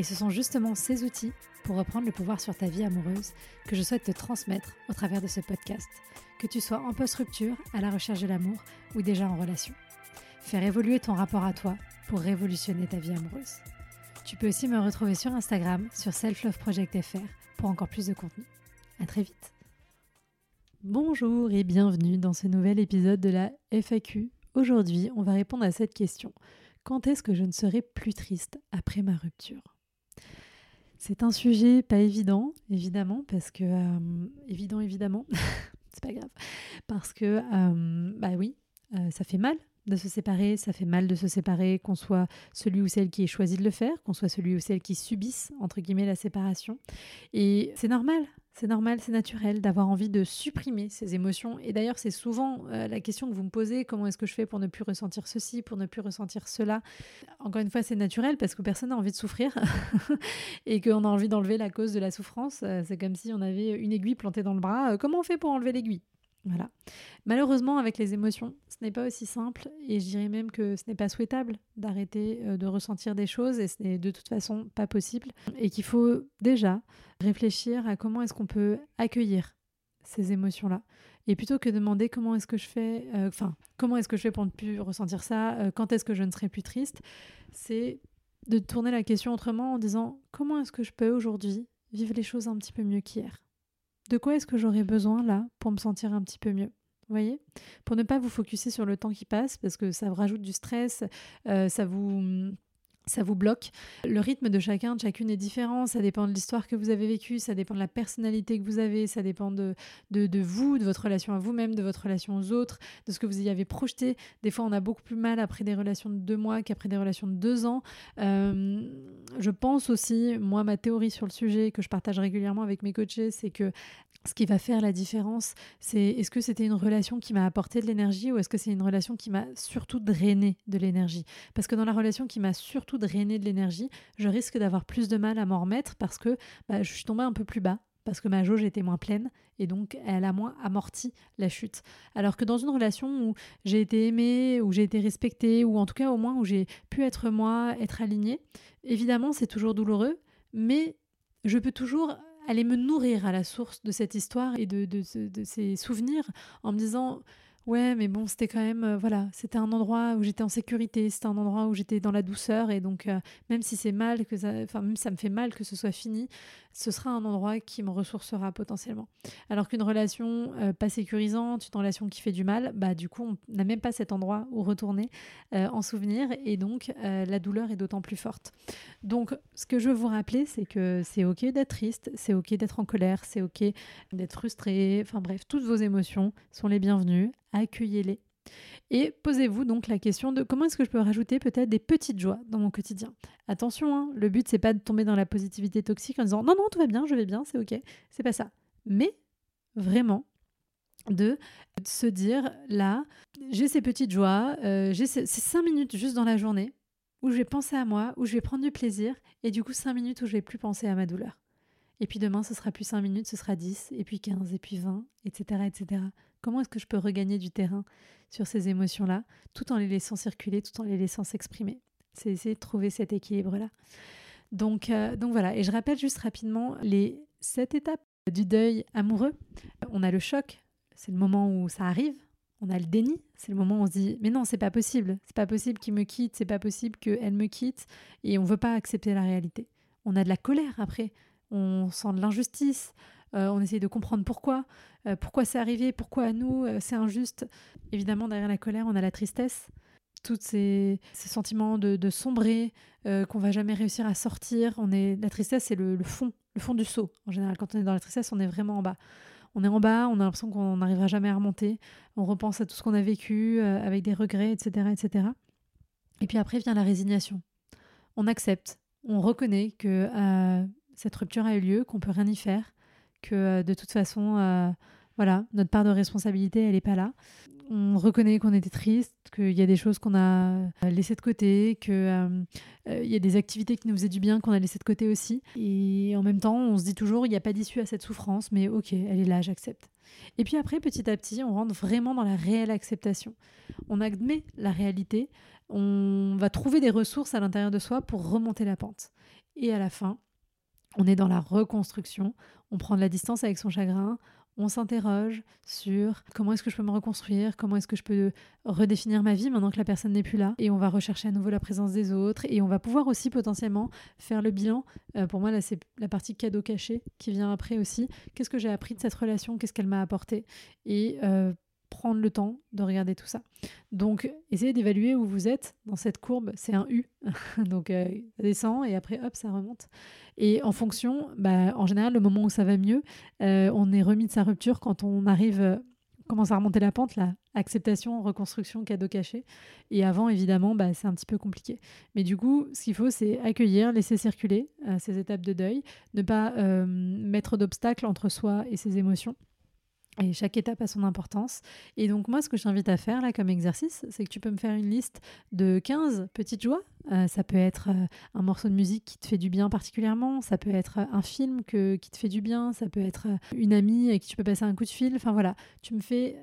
Et ce sont justement ces outils pour reprendre le pouvoir sur ta vie amoureuse que je souhaite te transmettre au travers de ce podcast, que tu sois en post-rupture, à la recherche de l'amour ou déjà en relation. Faire évoluer ton rapport à toi pour révolutionner ta vie amoureuse. Tu peux aussi me retrouver sur Instagram, sur selfloveproject.fr pour encore plus de contenu. À très vite. Bonjour et bienvenue dans ce nouvel épisode de la FAQ. Aujourd'hui, on va répondre à cette question. Quand est-ce que je ne serai plus triste après ma rupture? C'est un sujet pas évident, évidemment, parce que. Euh, évident, évidemment, c'est pas grave. Parce que, euh, bah oui, euh, ça fait mal de se séparer, ça fait mal de se séparer, qu'on soit celui ou celle qui ait choisi de le faire, qu'on soit celui ou celle qui subisse, entre guillemets, la séparation. Et c'est normal, c'est normal, c'est naturel d'avoir envie de supprimer ces émotions. Et d'ailleurs, c'est souvent euh, la question que vous me posez, comment est-ce que je fais pour ne plus ressentir ceci, pour ne plus ressentir cela? Encore une fois, c'est naturel parce que personne n'a envie de souffrir et qu'on a envie d'enlever la cause de la souffrance. Euh, c'est comme si on avait une aiguille plantée dans le bras. Euh, comment on fait pour enlever l'aiguille? Voilà. Malheureusement, avec les émotions, ce n'est pas aussi simple et je dirais même que ce n'est pas souhaitable d'arrêter euh, de ressentir des choses et ce n'est de toute façon pas possible et qu'il faut déjà réfléchir à comment est-ce qu'on peut accueillir ces émotions-là. Et plutôt que de demander comment est-ce que je fais, euh, enfin, comment est-ce que je fais pour ne plus ressentir ça, euh, quand est-ce que je ne serai plus triste, c'est de tourner la question autrement en disant comment est-ce que je peux aujourd'hui vivre les choses un petit peu mieux qu'hier de quoi est-ce que j'aurais besoin là pour me sentir un petit peu mieux vous voyez? Pour ne pas vous focuser sur le temps qui passe, parce que ça vous rajoute du stress, euh, ça vous ça vous bloque. Le rythme de chacun, de chacune est différent. Ça dépend de l'histoire que vous avez vécue, ça dépend de la personnalité que vous avez, ça dépend de, de, vous, de votre relation à vous-même, de votre relation aux autres, de ce que vous y avez projeté. Des fois, on a beaucoup plus mal après des relations de deux mois qu'après des relations de deux ans. Euh, je pense aussi, moi, ma théorie sur le sujet que je partage régulièrement avec mes coachés, c'est que ce qui va faire la différence, c'est est-ce que c'était une relation qui m'a apporté de l'énergie ou est-ce que c'est une relation qui m'a surtout drainé de l'énergie? Parce que dans la relation qui m'a surtout drainé de l'énergie, je risque d'avoir plus de mal à m'en remettre parce que bah, je suis tombée un peu plus bas, parce que ma jauge était moins pleine et donc elle a moins amorti la chute. Alors que dans une relation où j'ai été aimée, où j'ai été respectée, ou en tout cas au moins où j'ai pu être moi, être alignée, évidemment c'est toujours douloureux, mais je peux toujours aller me nourrir à la source de cette histoire et de ces souvenirs en me disant Ouais, mais bon, c'était quand même, euh, voilà, c'était un endroit où j'étais en sécurité, c'était un endroit où j'étais dans la douceur, et donc euh, même si c'est mal, que ça, même ça me fait mal que ce soit fini, ce sera un endroit qui me ressourcera potentiellement. Alors qu'une relation euh, pas sécurisante, une relation qui fait du mal, bah du coup, on n'a même pas cet endroit où retourner en souvenir, et donc la douleur est d'autant plus forte. Donc, ce que je veux vous rappeler, c'est que c'est ok d'être triste, c'est ok d'être en colère, c'est ok d'être frustré, enfin bref, toutes vos émotions sont les bienvenues accueillez-les. Et posez-vous donc la question de comment est-ce que je peux rajouter peut-être des petites joies dans mon quotidien. Attention, hein, le but c'est pas de tomber dans la positivité toxique en disant non non tout va bien, je vais bien, c'est ok, c'est pas ça. Mais vraiment de se dire là, j'ai ces petites joies, euh, j'ai ces, cinq minutes juste dans la journée où je vais penser à moi, où je vais prendre du plaisir, et du coup cinq minutes où je vais plus penser à ma douleur. Et puis demain, ce sera plus 5 minutes, ce sera 10, et puis 15, et puis 20, etc. etc. Comment est-ce que je peux regagner du terrain sur ces émotions-là, tout en les laissant circuler, tout en les laissant s'exprimer? C'est essayer de trouver cet équilibre-là. Donc, euh, donc voilà, et je rappelle juste rapidement les sept étapes du deuil amoureux. On a le choc, c'est le moment où ça arrive. On a le déni, c'est le moment où on se dit mais non, c'est pas possible, c'est pas possible qu'il me quitte, c'est pas possible qu'elle me quitte, et on veut pas accepter la réalité. On a de la colère après, on sent de l'injustice, euh, on essaye de comprendre pourquoi, euh, pourquoi c'est arrivé, pourquoi à nous euh, c'est injuste. Évidemment, derrière la colère, on a la tristesse, tous ces, sentiments de, sombrer, qu'on va jamais réussir à sortir. On est, la tristesse, c'est le, fond, le fond du seau. En général, quand on est dans la tristesse, on est vraiment en bas. On est en bas, on a l'impression qu'on n'arrivera jamais à remonter. On repense à tout ce qu'on a vécu avec des regrets, etc., etc. Et puis après vient la résignation. On accepte, on reconnaît que cette rupture a eu lieu, qu'on peut rien y faire, que de toute façon, voilà, notre part de responsabilité, elle n'est pas là on reconnaît qu'on était triste, qu'il y a des choses qu'on a euh, laissées de côté, qu'il euh, euh, y a des activités qui nous faisaient du bien qu'on a laissées de côté aussi. Et en même temps, on se dit toujours, il n'y a pas d'issue à cette souffrance, mais ok, elle est là, j'accepte. Et puis après, petit à petit, on rentre vraiment dans la réelle acceptation. On admet la réalité, on va trouver des ressources à l'intérieur de soi pour remonter la pente. Et à la fin, on est dans la reconstruction, on prend de la distance avec son chagrin, on s'interroge sur comment est-ce que je peux me reconstruire, comment est-ce que je peux redéfinir ma vie maintenant que la personne n'est plus là. Et on va rechercher à nouveau la présence des autres. Et on va pouvoir aussi potentiellement faire le bilan. Euh, pour moi, là, c'est la partie cadeau caché qui vient après aussi. Qu'est-ce que j'ai appris de cette relation? Qu'est-ce qu'elle m'a apporté? Et euh, prendre le temps de regarder tout ça. Donc, essayez d'évaluer où vous êtes dans cette courbe. C'est un U. Donc, euh, ça descend et après, hop, ça remonte. Et en fonction, bah, en général, le moment où ça va mieux, euh, on est remis de sa rupture quand on arrive, euh, commence à remonter la pente, là. Acceptation, reconstruction, cadeau caché. Et avant, évidemment, bah, c'est un petit peu compliqué. Mais du coup, ce qu'il faut, c'est accueillir, laisser circuler ces étapes de deuil, ne pas mettre d'obstacles entre soi et ses émotions et chaque étape a son importance. Et donc moi, ce que je t'invite à faire là comme exercice, c'est que tu peux me faire une liste de 15 petites joies. Euh, ça peut être euh, un morceau de musique qui te fait du bien particulièrement, ça peut être un film que, qui te fait du bien, ça peut être euh, une amie avec qui tu peux passer un coup de fil. Enfin voilà, tu me fais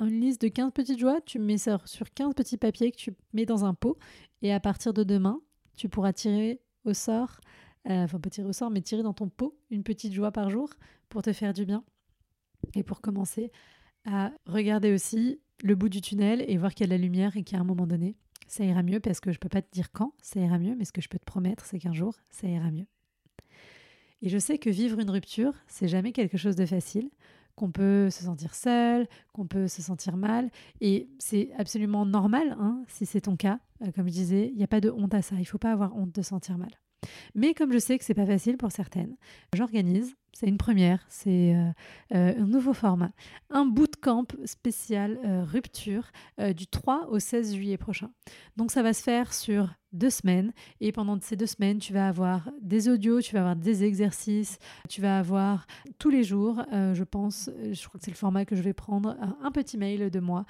une liste de 15 petites joies, tu me mets ça sur 15 petits papiers que tu mets dans un pot. Et à partir de demain, tu pourras tirer au sort, enfin pas tirer au sort, mais tirer dans ton pot une petite joie par jour pour te faire du bien. Et pour commencer, à regarder aussi le bout du tunnel et voir qu'il y a de la lumière et qu'à un moment donné, ça ira mieux parce que je ne peux pas te dire quand ça ira mieux, mais ce que je peux te promettre, c'est qu'un jour, ça ira mieux. Et je sais que vivre une rupture, c'est jamais quelque chose de facile, qu'on peut se sentir seul, qu'on peut se sentir mal, et c'est absolument normal hein, si c'est ton cas. Euh, comme je disais, il n'y a pas de honte à ça, il ne faut pas avoir honte de sentir mal. Mais comme je sais que c'est pas facile pour certaines, j'organise c'est une première, c'est euh, euh, un nouveau format. Un bootcamp spécial euh, rupture du 3 au 16 juillet prochain. Donc ça va se faire sur deux semaines et pendant ces deux semaines, tu vas avoir des audios, tu vas avoir des exercices, tu vas avoir tous les jours, je pense, je crois que c'est le format que je vais prendre, un petit mail de moi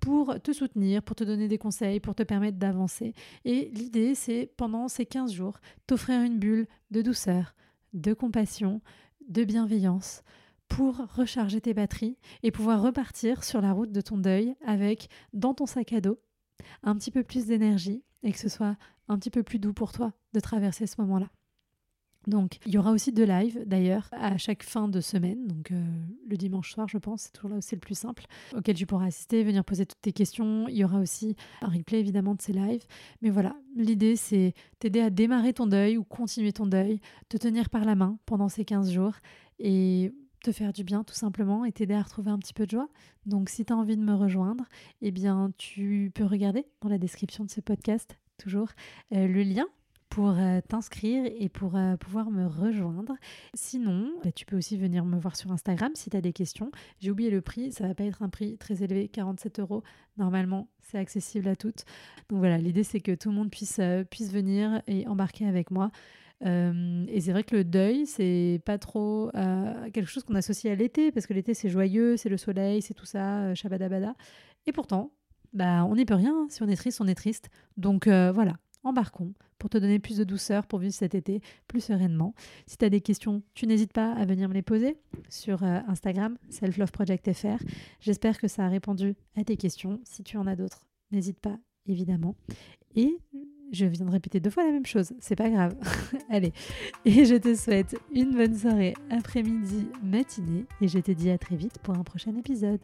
pour te soutenir, pour te donner des conseils, pour te permettre d'avancer. Et l'idée, c'est pendant ces 15 jours, t'offrir une bulle de douceur, de compassion, de bienveillance pour recharger tes batteries et pouvoir repartir sur la route de ton deuil avec dans ton sac à dos un petit peu plus d'énergie et que ce soit un petit peu plus doux pour toi de traverser ce moment-là. Donc, il y aura aussi deux lives d'ailleurs à chaque fin de semaine, donc euh, le dimanche soir, je pense, c'est toujours là où c'est le plus simple, auquel tu pourras assister, venir poser toutes tes questions. Il y aura aussi un replay évidemment de ces lives. Mais voilà, l'idée c'est t'aider à démarrer ton deuil ou continuer ton deuil, te tenir par la main pendant ces 15 jours et te faire du bien tout simplement et t'aider à retrouver un petit peu de joie. Donc si tu as envie de me rejoindre, eh bien tu peux regarder dans la description de ce podcast toujours euh, le lien pour euh, t'inscrire et pour euh, pouvoir me rejoindre. Sinon, bah, tu peux aussi venir me voir sur Instagram si tu as des questions. J'ai oublié le prix, ça va pas être un prix très élevé, 47 euros. Normalement, c'est accessible à toutes. Donc voilà, l'idée c'est que tout le monde puisse, euh, puisse venir et embarquer avec moi. et c'est vrai que le deuil, c'est pas trop quelque chose qu'on associe à l'été, parce que l'été c'est joyeux, c'est le soleil, c'est tout ça, shabadabada. Et pourtant, bah, on n'y peut rien. Si on est triste, on est triste. Donc voilà, embarquons pour te donner plus de douceur pour vivre cet été plus sereinement. Si tu as des questions, tu n'hésites pas à venir me les poser sur euh, Instagram, selfloveprojectfr. J'espère que ça a répondu à tes questions. Si tu en as d'autres, n'hésite pas, évidemment. Et je viens de répéter deux fois la même chose, c'est pas grave. Allez, et je te souhaite une bonne soirée, après-midi, matinée, et je te dis à très vite pour un prochain épisode.